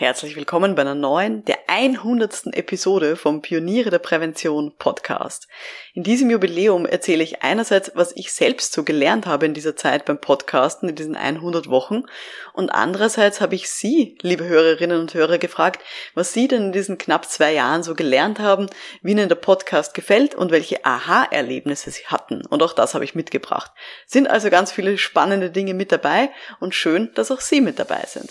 Herzlich willkommen bei einer neuen, der 100. Episode vom Pioniere der Prävention Podcast. In diesem Jubiläum erzähle ich einerseits, was ich selbst so gelernt habe in dieser Zeit beim Podcasten, in diesen 100 Wochen, und andererseits habe ich Sie, liebe Hörerinnen und Hörer, gefragt, was Sie denn in diesen knapp zwei Jahren so gelernt haben, wie Ihnen der Podcast gefällt und welche Aha-Erlebnisse Sie hatten. Und auch das habe ich mitgebracht. Sind also ganz viele spannende Dinge mit dabei und schön, dass auch Sie mit dabei sind.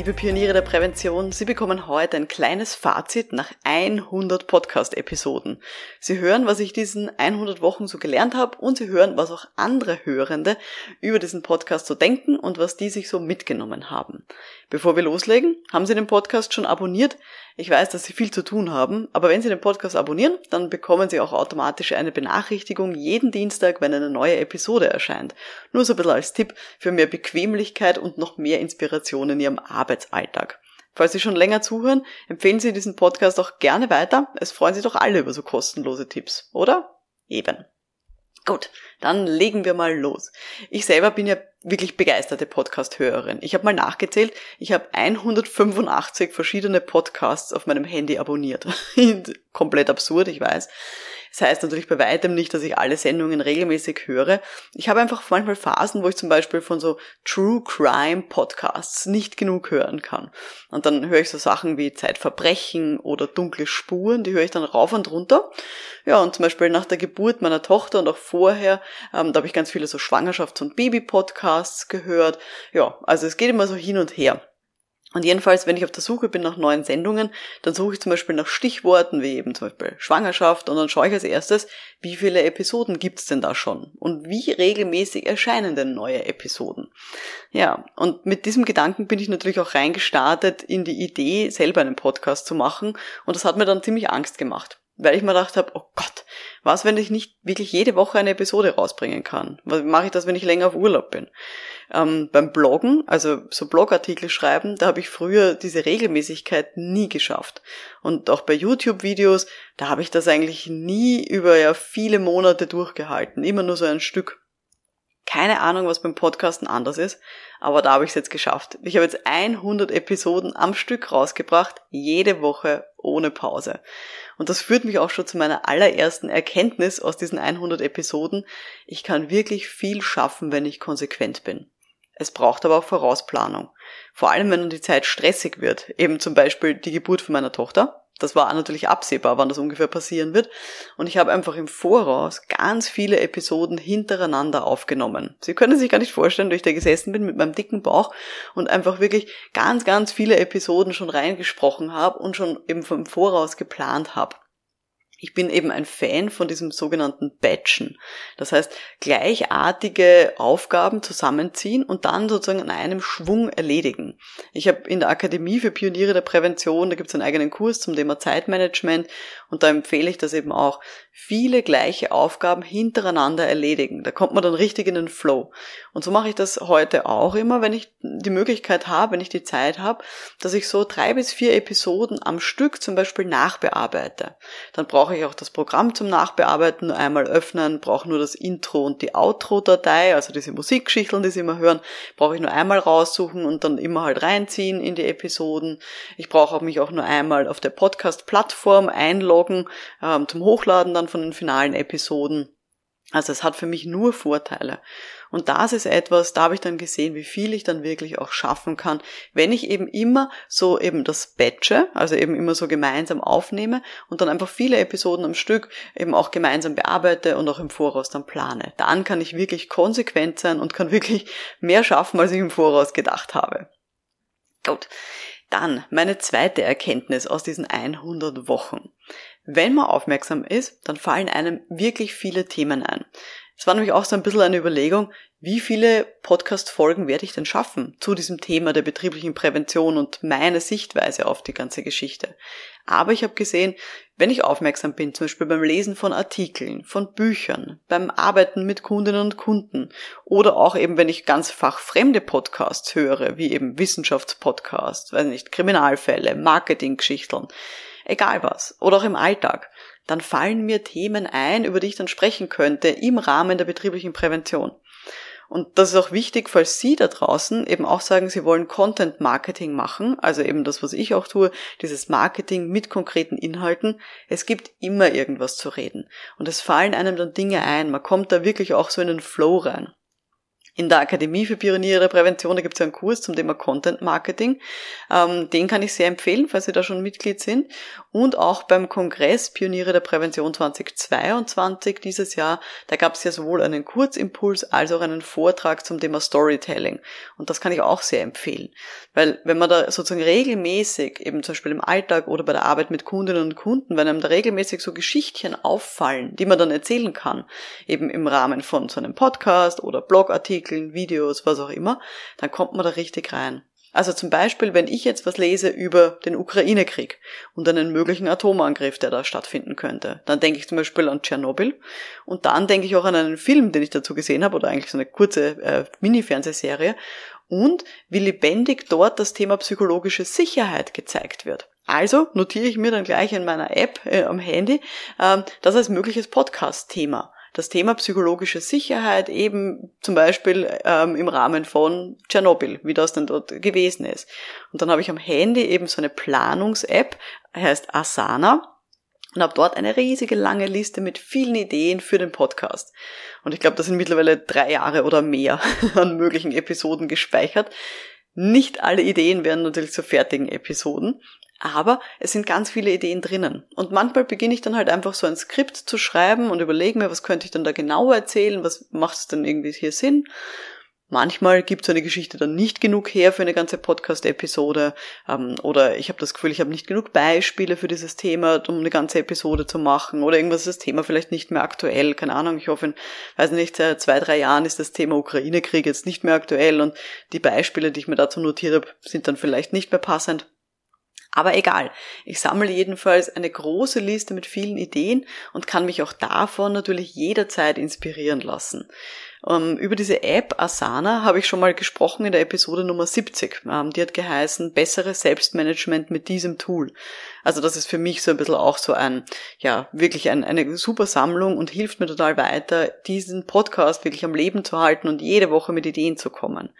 Liebe Pioniere der Prävention, Sie bekommen heute ein kleines Fazit nach 100 Podcast-Episoden. Sie hören, was ich diesen 100 Wochen so gelernt habe und Sie hören, was auch andere Hörende über diesen Podcast so denken und was die sich so mitgenommen haben. Bevor wir loslegen, haben Sie den Podcast schon abonniert? Ich weiß, dass Sie viel zu tun haben, aber wenn Sie den Podcast abonnieren, dann bekommen Sie auch automatisch eine Benachrichtigung jeden Dienstag, wenn eine neue Episode erscheint. Nur so ein bisschen als Tipp für mehr Bequemlichkeit und noch mehr Inspiration in Ihrem Arbeitsalltag. Falls Sie schon länger zuhören, empfehlen Sie diesen Podcast auch gerne weiter. Es freuen sich doch alle über so kostenlose Tipps, oder? Eben. Gut, dann legen wir mal los. Ich selber bin ja wirklich begeisterte Podcast-Hörerin. Ich habe mal nachgezählt, ich habe 185 verschiedene Podcasts auf meinem Handy abonniert. Komplett absurd, ich weiß. Das heißt natürlich bei weitem nicht, dass ich alle Sendungen regelmäßig höre. Ich habe einfach manchmal Phasen, wo ich zum Beispiel von so True Crime Podcasts nicht genug hören kann. Und dann höre ich so Sachen wie Zeitverbrechen oder Dunkle Spuren, die höre ich dann rauf und runter. Ja, und zum Beispiel nach der Geburt meiner Tochter und auch vorher, ähm, da habe ich ganz viele so Schwangerschafts- und Baby-Podcasts gehört. Ja, also es geht immer so hin und her. Und jedenfalls, wenn ich auf der Suche bin nach neuen Sendungen, dann suche ich zum Beispiel nach Stichworten wie eben zum Beispiel Schwangerschaft und dann schaue ich als erstes, wie viele Episoden gibt's denn da schon und wie regelmäßig erscheinen denn neue Episoden. Ja, und mit diesem Gedanken bin ich natürlich auch reingestartet in die Idee, selber einen Podcast zu machen und das hat mir dann ziemlich Angst gemacht weil ich mir gedacht habe, oh Gott, was, wenn ich nicht wirklich jede Woche eine Episode rausbringen kann? Was mache ich das, wenn ich länger auf Urlaub bin? Ähm, beim Bloggen, also so Blogartikel schreiben, da habe ich früher diese Regelmäßigkeit nie geschafft. Und auch bei YouTube-Videos, da habe ich das eigentlich nie über ja viele Monate durchgehalten, immer nur so ein Stück. Keine Ahnung, was beim Podcasten anders ist, aber da habe ich es jetzt geschafft. Ich habe jetzt 100 Episoden am Stück rausgebracht, jede Woche ohne Pause. Und das führt mich auch schon zu meiner allerersten Erkenntnis aus diesen 100 Episoden. Ich kann wirklich viel schaffen, wenn ich konsequent bin. Es braucht aber auch Vorausplanung. Vor allem, wenn die Zeit stressig wird. Eben zum Beispiel die Geburt von meiner Tochter das war natürlich absehbar, wann das ungefähr passieren wird. Und ich habe einfach im Voraus ganz viele Episoden hintereinander aufgenommen. Sie können sich gar nicht vorstellen, wie ich da gesessen bin mit meinem dicken Bauch und einfach wirklich ganz, ganz viele Episoden schon reingesprochen habe und schon eben vom Voraus geplant habe. Ich bin eben ein Fan von diesem sogenannten Batchen. Das heißt, gleichartige Aufgaben zusammenziehen und dann sozusagen in einem Schwung erledigen. Ich habe in der Akademie für Pioniere der Prävention, da gibt es einen eigenen Kurs zum Thema Zeitmanagement und da empfehle ich das eben auch, viele gleiche Aufgaben hintereinander erledigen. Da kommt man dann richtig in den Flow. Und so mache ich das heute auch immer, wenn ich die Möglichkeit habe, wenn ich die Zeit habe, dass ich so drei bis vier Episoden am Stück zum Beispiel nachbearbeite. Dann brauche ich auch das Programm zum Nachbearbeiten nur einmal öffnen, brauche nur das Intro und die Outro-Datei, also diese Musikgeschichten, die Sie immer hören, brauche ich nur einmal raussuchen und dann immer halt reinziehen in die Episoden. Ich brauche mich auch nur einmal auf der Podcast-Plattform einloggen ähm, zum Hochladen dann von den finalen Episoden. Also es hat für mich nur Vorteile. Und das ist etwas, da habe ich dann gesehen, wie viel ich dann wirklich auch schaffen kann, wenn ich eben immer so eben das Batche, also eben immer so gemeinsam aufnehme und dann einfach viele Episoden am Stück eben auch gemeinsam bearbeite und auch im Voraus dann plane. Dann kann ich wirklich konsequent sein und kann wirklich mehr schaffen, als ich im Voraus gedacht habe. Gut. Dann meine zweite Erkenntnis aus diesen 100 Wochen. Wenn man aufmerksam ist, dann fallen einem wirklich viele Themen ein. Es war nämlich auch so ein bisschen eine Überlegung, wie viele Podcast-Folgen werde ich denn schaffen zu diesem Thema der betrieblichen Prävention und meine Sichtweise auf die ganze Geschichte. Aber ich habe gesehen, wenn ich aufmerksam bin, zum Beispiel beim Lesen von Artikeln, von Büchern, beim Arbeiten mit Kundinnen und Kunden oder auch eben, wenn ich ganz fachfremde Podcasts höre, wie eben Wissenschaftspodcasts, weiß nicht, Kriminalfälle, Marketinggeschichteln, egal was, oder auch im Alltag, dann fallen mir Themen ein, über die ich dann sprechen könnte im Rahmen der betrieblichen Prävention. Und das ist auch wichtig, falls Sie da draußen eben auch sagen, Sie wollen Content Marketing machen, also eben das, was ich auch tue, dieses Marketing mit konkreten Inhalten. Es gibt immer irgendwas zu reden. Und es fallen einem dann Dinge ein. Man kommt da wirklich auch so in den Flow rein. In der Akademie für Pioniere der Prävention, da gibt es ja einen Kurs zum Thema Content Marketing. Ähm, den kann ich sehr empfehlen, falls Sie da schon Mitglied sind. Und auch beim Kongress Pioniere der Prävention 2022 dieses Jahr, da gab es ja sowohl einen Kurzimpuls als auch einen Vortrag zum Thema Storytelling. Und das kann ich auch sehr empfehlen. Weil wenn man da sozusagen regelmäßig, eben zum Beispiel im Alltag oder bei der Arbeit mit Kundinnen und Kunden, wenn einem da regelmäßig so Geschichtchen auffallen, die man dann erzählen kann, eben im Rahmen von so einem Podcast oder Blogartikel, Artikeln, Videos, was auch immer, dann kommt man da richtig rein. Also zum Beispiel, wenn ich jetzt was lese über den Ukraine-Krieg und einen möglichen Atomangriff, der da stattfinden könnte, dann denke ich zum Beispiel an Tschernobyl und dann denke ich auch an einen Film, den ich dazu gesehen habe oder eigentlich so eine kurze äh, Mini-Fernsehserie und wie lebendig dort das Thema psychologische Sicherheit gezeigt wird. Also notiere ich mir dann gleich in meiner App äh, am Handy äh, das als mögliches Podcast-Thema das Thema psychologische Sicherheit eben zum Beispiel ähm, im Rahmen von Tschernobyl, wie das denn dort gewesen ist. Und dann habe ich am Handy eben so eine Planungs-App, heißt Asana und habe dort eine riesige lange Liste mit vielen Ideen für den Podcast. Und ich glaube, da sind mittlerweile drei Jahre oder mehr an möglichen Episoden gespeichert. Nicht alle Ideen werden natürlich zu fertigen Episoden, aber es sind ganz viele Ideen drinnen. Und manchmal beginne ich dann halt einfach so ein Skript zu schreiben und überlege mir, was könnte ich dann da genau erzählen, was macht es denn irgendwie hier Sinn. Manchmal gibt so eine Geschichte dann nicht genug her für eine ganze Podcast-Episode ähm, oder ich habe das Gefühl, ich habe nicht genug Beispiele für dieses Thema, um eine ganze Episode zu machen oder irgendwas ist das Thema vielleicht nicht mehr aktuell. Keine Ahnung, ich hoffe, in, weiß nicht, seit zwei, drei Jahren ist das Thema Ukraine-Krieg jetzt nicht mehr aktuell und die Beispiele, die ich mir dazu notiert habe, sind dann vielleicht nicht mehr passend. Aber egal, ich sammle jedenfalls eine große Liste mit vielen Ideen und kann mich auch davon natürlich jederzeit inspirieren lassen. Ähm, über diese App Asana habe ich schon mal gesprochen in der Episode Nummer 70. Ähm, die hat geheißen, bessere Selbstmanagement mit diesem Tool. Also das ist für mich so ein bisschen auch so ein, ja, wirklich ein, eine super Sammlung und hilft mir total weiter, diesen Podcast wirklich am Leben zu halten und jede Woche mit Ideen zu kommen.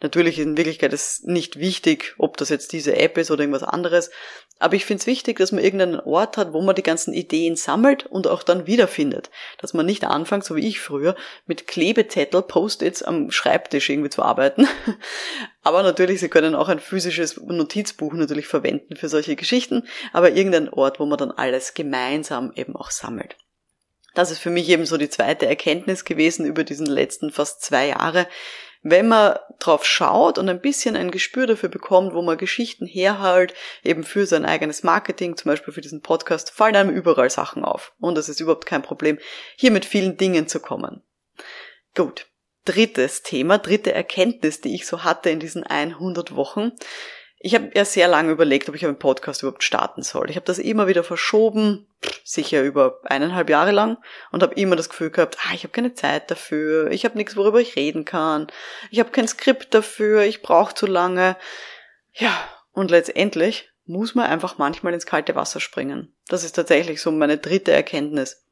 Natürlich in Wirklichkeit ist nicht wichtig, ob das jetzt diese App ist oder irgendwas anderes, aber ich finde es wichtig, dass man irgendeinen Ort hat, wo man die ganzen Ideen sammelt und auch dann wiederfindet. Dass man nicht anfängt, so wie ich früher, mit Klebezettel, Post-its am Schreibtisch irgendwie zu arbeiten. aber natürlich, Sie können auch ein physisches Notizbuch natürlich verwenden für solche Geschichten, aber irgendein Ort, wo man dann alles gemeinsam eben auch sammelt. Das ist für mich eben so die zweite Erkenntnis gewesen über diesen letzten fast zwei Jahre wenn man drauf schaut und ein bisschen ein Gespür dafür bekommt, wo man Geschichten herhält, eben für sein eigenes Marketing, zum Beispiel für diesen Podcast, fallen einem überall Sachen auf. Und es ist überhaupt kein Problem, hier mit vielen Dingen zu kommen. Gut. Drittes Thema, dritte Erkenntnis, die ich so hatte in diesen 100 Wochen. Ich habe ja sehr lange überlegt, ob ich einen Podcast überhaupt starten soll. Ich habe das immer wieder verschoben, sicher über eineinhalb Jahre lang und habe immer das Gefühl gehabt, ah, ich habe keine Zeit dafür, ich habe nichts, worüber ich reden kann, ich habe kein Skript dafür, ich brauche zu lange. Ja, und letztendlich muss man einfach manchmal ins kalte Wasser springen. Das ist tatsächlich so meine dritte Erkenntnis.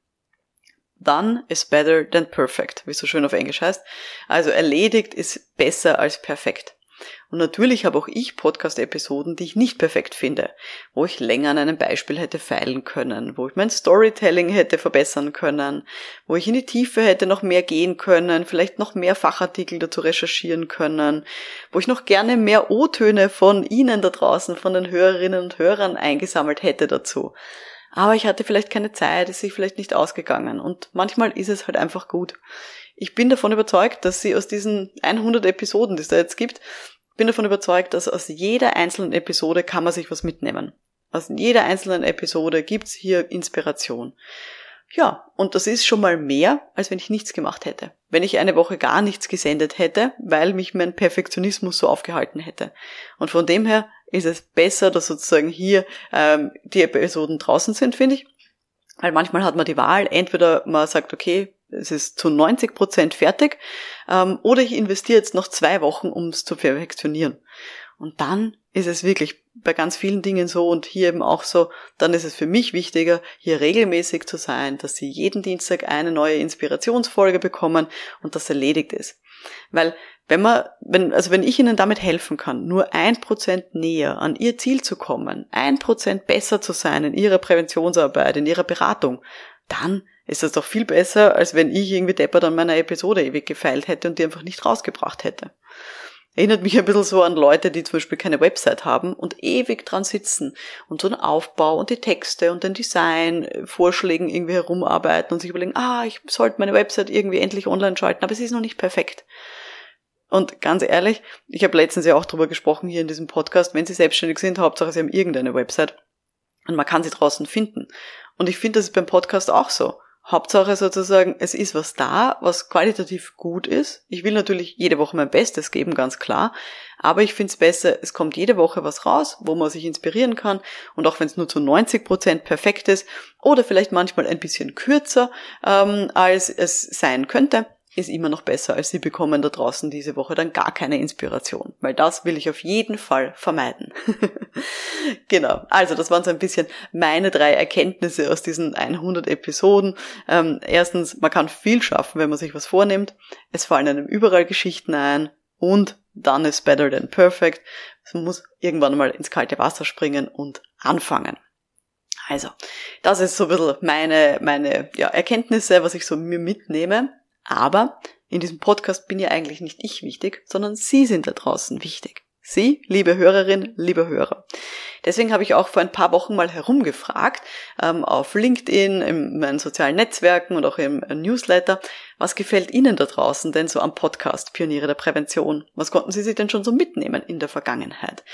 Done is better than perfect, wie es so schön auf Englisch heißt. Also erledigt ist besser als perfekt. Und natürlich habe auch ich Podcast-Episoden, die ich nicht perfekt finde, wo ich länger an einem Beispiel hätte feilen können, wo ich mein Storytelling hätte verbessern können, wo ich in die Tiefe hätte noch mehr gehen können, vielleicht noch mehr Fachartikel dazu recherchieren können, wo ich noch gerne mehr O-Töne von Ihnen da draußen, von den Hörerinnen und Hörern eingesammelt hätte dazu. Aber ich hatte vielleicht keine Zeit, ist sich vielleicht nicht ausgegangen und manchmal ist es halt einfach gut. Ich bin davon überzeugt, dass Sie aus diesen 100 Episoden, die es da jetzt gibt, bin davon überzeugt, dass aus jeder einzelnen Episode kann man sich was mitnehmen. Aus jeder einzelnen Episode gibt's hier Inspiration. Ja, und das ist schon mal mehr, als wenn ich nichts gemacht hätte. Wenn ich eine Woche gar nichts gesendet hätte, weil mich mein Perfektionismus so aufgehalten hätte. Und von dem her ist es besser, dass sozusagen hier ähm, die Episoden draußen sind, finde ich. Weil manchmal hat man die Wahl, entweder man sagt, okay, es ist zu 90 Prozent fertig, ähm, oder ich investiere jetzt noch zwei Wochen, um es zu perfektionieren. Und dann ist es wirklich bei ganz vielen Dingen so und hier eben auch so, dann ist es für mich wichtiger, hier regelmäßig zu sein, dass Sie jeden Dienstag eine neue Inspirationsfolge bekommen und das erledigt ist. Weil wenn man, wenn, also wenn ich Ihnen damit helfen kann, nur ein Prozent näher an Ihr Ziel zu kommen, ein Prozent besser zu sein in Ihrer Präventionsarbeit, in Ihrer Beratung, dann ist das doch viel besser, als wenn ich irgendwie deppert an meiner Episode ewig gefeilt hätte und die einfach nicht rausgebracht hätte. Erinnert mich ein bisschen so an Leute, die zum Beispiel keine Website haben und ewig dran sitzen und so einen Aufbau und die Texte und den Design-Vorschlägen irgendwie herumarbeiten und sich überlegen, ah, ich sollte meine Website irgendwie endlich online schalten, aber sie ist noch nicht perfekt. Und ganz ehrlich, ich habe letztens ja auch drüber gesprochen hier in diesem Podcast, wenn Sie selbstständig sind, Hauptsache Sie haben irgendeine Website und man kann sie draußen finden. Und ich finde, das ist beim Podcast auch so. Hauptsache sozusagen, es ist was da, was qualitativ gut ist. Ich will natürlich jede Woche mein Bestes geben, ganz klar. Aber ich finde es besser, es kommt jede Woche was raus, wo man sich inspirieren kann. Und auch wenn es nur zu 90 Prozent perfekt ist oder vielleicht manchmal ein bisschen kürzer, ähm, als es sein könnte, ist immer noch besser, als Sie bekommen da draußen diese Woche dann gar keine Inspiration, weil das will ich auf jeden Fall vermeiden. genau, also das waren so ein bisschen meine drei Erkenntnisse aus diesen 100 Episoden. Ähm, erstens, man kann viel schaffen, wenn man sich was vornimmt. Es fallen einem überall Geschichten ein und done is better than perfect. Man muss irgendwann mal ins kalte Wasser springen und anfangen. Also, das ist so ein bisschen meine, meine ja, Erkenntnisse, was ich so mir mitnehme. Aber in diesem Podcast bin ja eigentlich nicht ich wichtig, sondern Sie sind da draußen wichtig. Sie, liebe Hörerin, liebe Hörer. Deswegen habe ich auch vor ein paar Wochen mal herumgefragt, ähm, auf LinkedIn, in meinen sozialen Netzwerken und auch im Newsletter, was gefällt Ihnen da draußen denn so am Podcast Pioniere der Prävention? Was konnten Sie sich denn schon so mitnehmen in der Vergangenheit?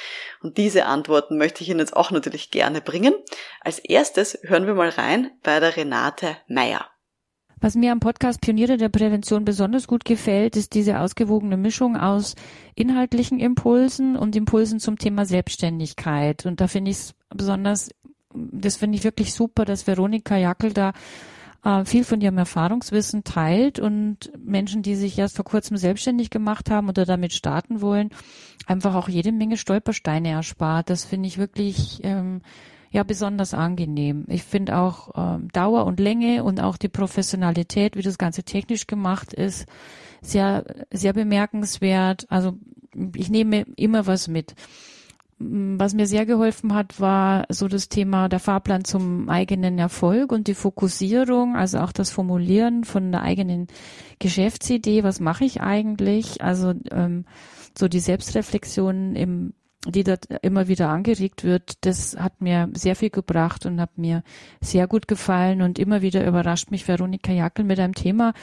Und diese Antworten möchte ich Ihnen jetzt auch natürlich gerne bringen. Als erstes hören wir mal rein bei der Renate Meyer. Was mir am Podcast Pioniere der Prävention besonders gut gefällt, ist diese ausgewogene Mischung aus inhaltlichen Impulsen und Impulsen zum Thema Selbstständigkeit. Und da finde ich es besonders, das finde ich wirklich super, dass Veronika Jackel da äh, viel von ihrem Erfahrungswissen teilt und Menschen, die sich erst vor kurzem selbstständig gemacht haben oder damit starten wollen, einfach auch jede Menge Stolpersteine erspart. Das finde ich wirklich ähm, ja besonders angenehm. Ich finde auch ähm, Dauer und Länge und auch die Professionalität, wie das Ganze technisch gemacht ist, sehr, sehr bemerkenswert. Also ich nehme immer was mit. Was mir sehr geholfen hat, war so das Thema der Fahrplan zum eigenen Erfolg und die Fokussierung, also auch das Formulieren von der eigenen Geschäftsidee. Was mache ich eigentlich? Also ähm, so die Selbstreflexion im die dort immer wieder angeregt wird, das hat mir sehr viel gebracht und hat mir sehr gut gefallen und immer wieder überrascht mich Veronika Jackel mit einem Thema,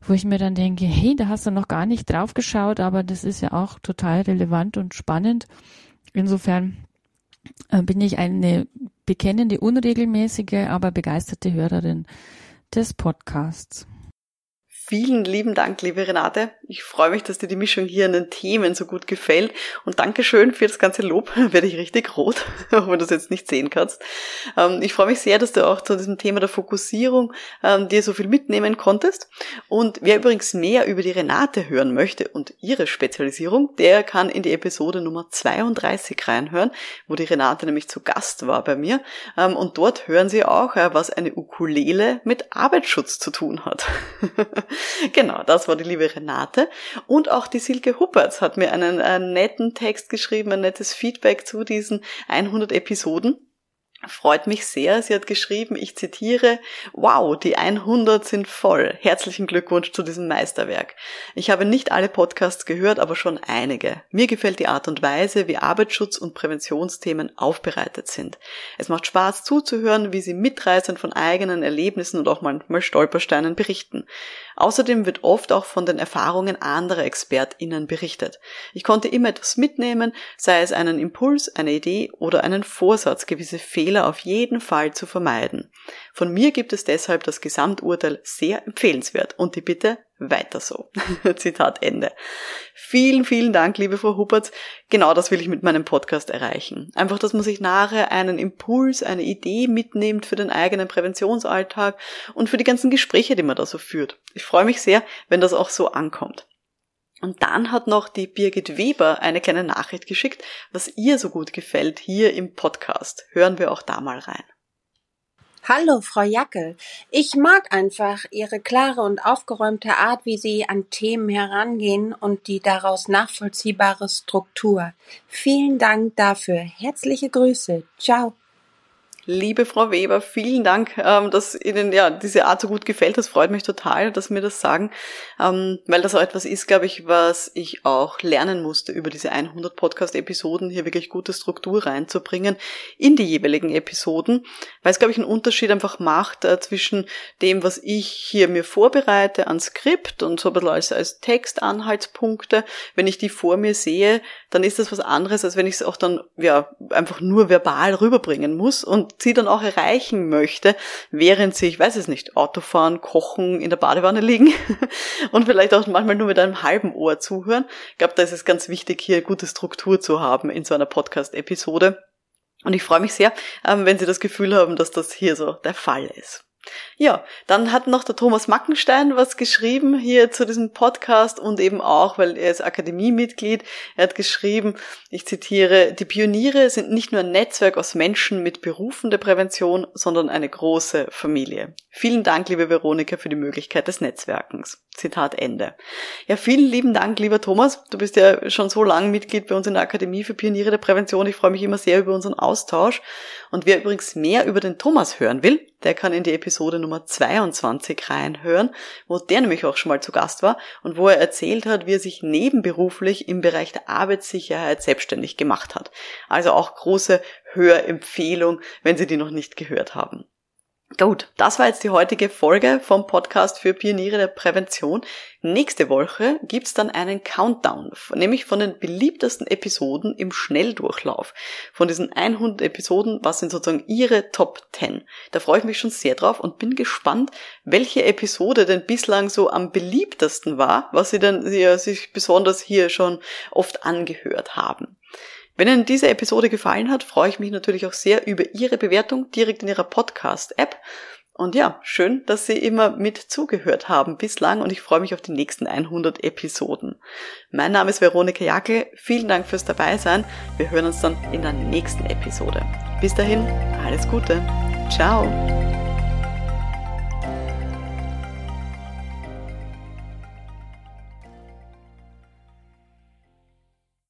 wo ich mir dann denke, hey, da hast du noch gar nicht drauf geschaut, aber das ist ja auch total relevant und spannend. Insofern äh, bin ich eine bekennende, unregelmäßige, aber begeisterte Hörerin des Podcasts. Vielen lieben Dank, liebe Renate. Ich freue mich, dass dir die Mischung hier an den Themen so gut gefällt. Und Dankeschön für das ganze Lob. Werde ich richtig rot, auch wenn du es jetzt nicht sehen kannst. Ähm, ich freue mich sehr, dass du auch zu diesem Thema der Fokussierung ähm, dir so viel mitnehmen konntest. Und wer übrigens mehr über die Renate hören möchte und ihre Spezialisierung, der kann in die Episode Nummer 32 reinhören, wo die Renate nämlich zu Gast war bei mir. Ähm, und dort hören sie auch, äh, was eine Ukulele mit Arbeitsschutz zu tun hat. genau, das war die liebe Renate. Und auch die Silke Huppertz hat mir einen, einen netten Text geschrieben, ein nettes Feedback zu diesen 100 Episoden. Freut mich sehr. Sie hat geschrieben, ich zitiere, wow, die 100 sind voll. Herzlichen Glückwunsch zu diesem Meisterwerk. Ich habe nicht alle Podcasts gehört, aber schon einige. Mir gefällt die Art und Weise, wie Arbeitsschutz und Präventionsthemen aufbereitet sind. Es macht Spaß zuzuhören, wie sie mitreißend von eigenen Erlebnissen und auch manchmal Stolpersteinen berichten. Außerdem wird oft auch von den Erfahrungen anderer ExpertInnen berichtet. Ich konnte immer etwas mitnehmen, sei es einen Impuls, eine Idee oder einen Vorsatz, gewisse Fehler Fehler auf jeden Fall zu vermeiden. Von mir gibt es deshalb das Gesamturteil sehr empfehlenswert und die Bitte weiter so. Zitat Ende. Vielen, vielen Dank, liebe Frau Huppertz. Genau das will ich mit meinem Podcast erreichen. Einfach, dass man sich nachher einen Impuls, eine Idee mitnimmt für den eigenen Präventionsalltag und für die ganzen Gespräche, die man da so führt. Ich freue mich sehr, wenn das auch so ankommt. Und dann hat noch die Birgit Weber eine kleine Nachricht geschickt, was ihr so gut gefällt hier im Podcast. Hören wir auch da mal rein. Hallo, Frau Jackel. Ich mag einfach Ihre klare und aufgeräumte Art, wie Sie an Themen herangehen und die daraus nachvollziehbare Struktur. Vielen Dank dafür. Herzliche Grüße. Ciao. Liebe Frau Weber, vielen Dank, ähm, dass Ihnen ja diese Art so gut gefällt. Das freut mich total, dass Sie mir das sagen, ähm, weil das auch etwas ist, glaube ich, was ich auch lernen musste über diese 100 Podcast-Episoden, hier wirklich gute Struktur reinzubringen in die jeweiligen Episoden, weil es, glaube ich, einen Unterschied einfach macht äh, zwischen dem, was ich hier mir vorbereite an Skript und so ein bisschen als, als Textanhaltspunkte. Wenn ich die vor mir sehe, dann ist das was anderes, als wenn ich es auch dann ja einfach nur verbal rüberbringen muss und sie dann auch erreichen möchte, während sie, ich weiß es nicht, Autofahren, kochen, in der Badewanne liegen und vielleicht auch manchmal nur mit einem halben Ohr zuhören. Ich glaube, da ist es ganz wichtig, hier gute Struktur zu haben in so einer Podcast-Episode. Und ich freue mich sehr, ähm, wenn Sie das Gefühl haben, dass das hier so der Fall ist. Ja, dann hat noch der Thomas Mackenstein was geschrieben hier zu diesem Podcast und eben auch, weil er ist Akademiemitglied, er hat geschrieben, ich zitiere, die Pioniere sind nicht nur ein Netzwerk aus Menschen mit Berufen der Prävention, sondern eine große Familie. Vielen Dank, liebe Veronika, für die Möglichkeit des Netzwerkens. Zitat Ende. Ja, vielen lieben Dank, lieber Thomas. Du bist ja schon so lange Mitglied bei uns in der Akademie für Pioniere der Prävention. Ich freue mich immer sehr über unseren Austausch. Und wer übrigens mehr über den Thomas hören will, der kann in die Episode Nummer 22 reinhören, wo der nämlich auch schon mal zu Gast war und wo er erzählt hat, wie er sich nebenberuflich im Bereich der Arbeitssicherheit selbstständig gemacht hat. Also auch große Hörempfehlung, wenn Sie die noch nicht gehört haben. Gut, das war jetzt die heutige Folge vom Podcast für Pioniere der Prävention. Nächste Woche gibt's dann einen Countdown, nämlich von den beliebtesten Episoden im Schnelldurchlauf. Von diesen 100 Episoden, was sind sozusagen Ihre Top 10? Da freue ich mich schon sehr drauf und bin gespannt, welche Episode denn bislang so am beliebtesten war, was Sie denn ja, sich besonders hier schon oft angehört haben. Wenn Ihnen diese Episode gefallen hat, freue ich mich natürlich auch sehr über Ihre Bewertung direkt in Ihrer Podcast-App. Und ja, schön, dass Sie immer mit zugehört haben bislang und ich freue mich auf die nächsten 100 Episoden. Mein Name ist Veronika Jackel. Vielen Dank fürs Dabeisein. Wir hören uns dann in der nächsten Episode. Bis dahin, alles Gute. Ciao.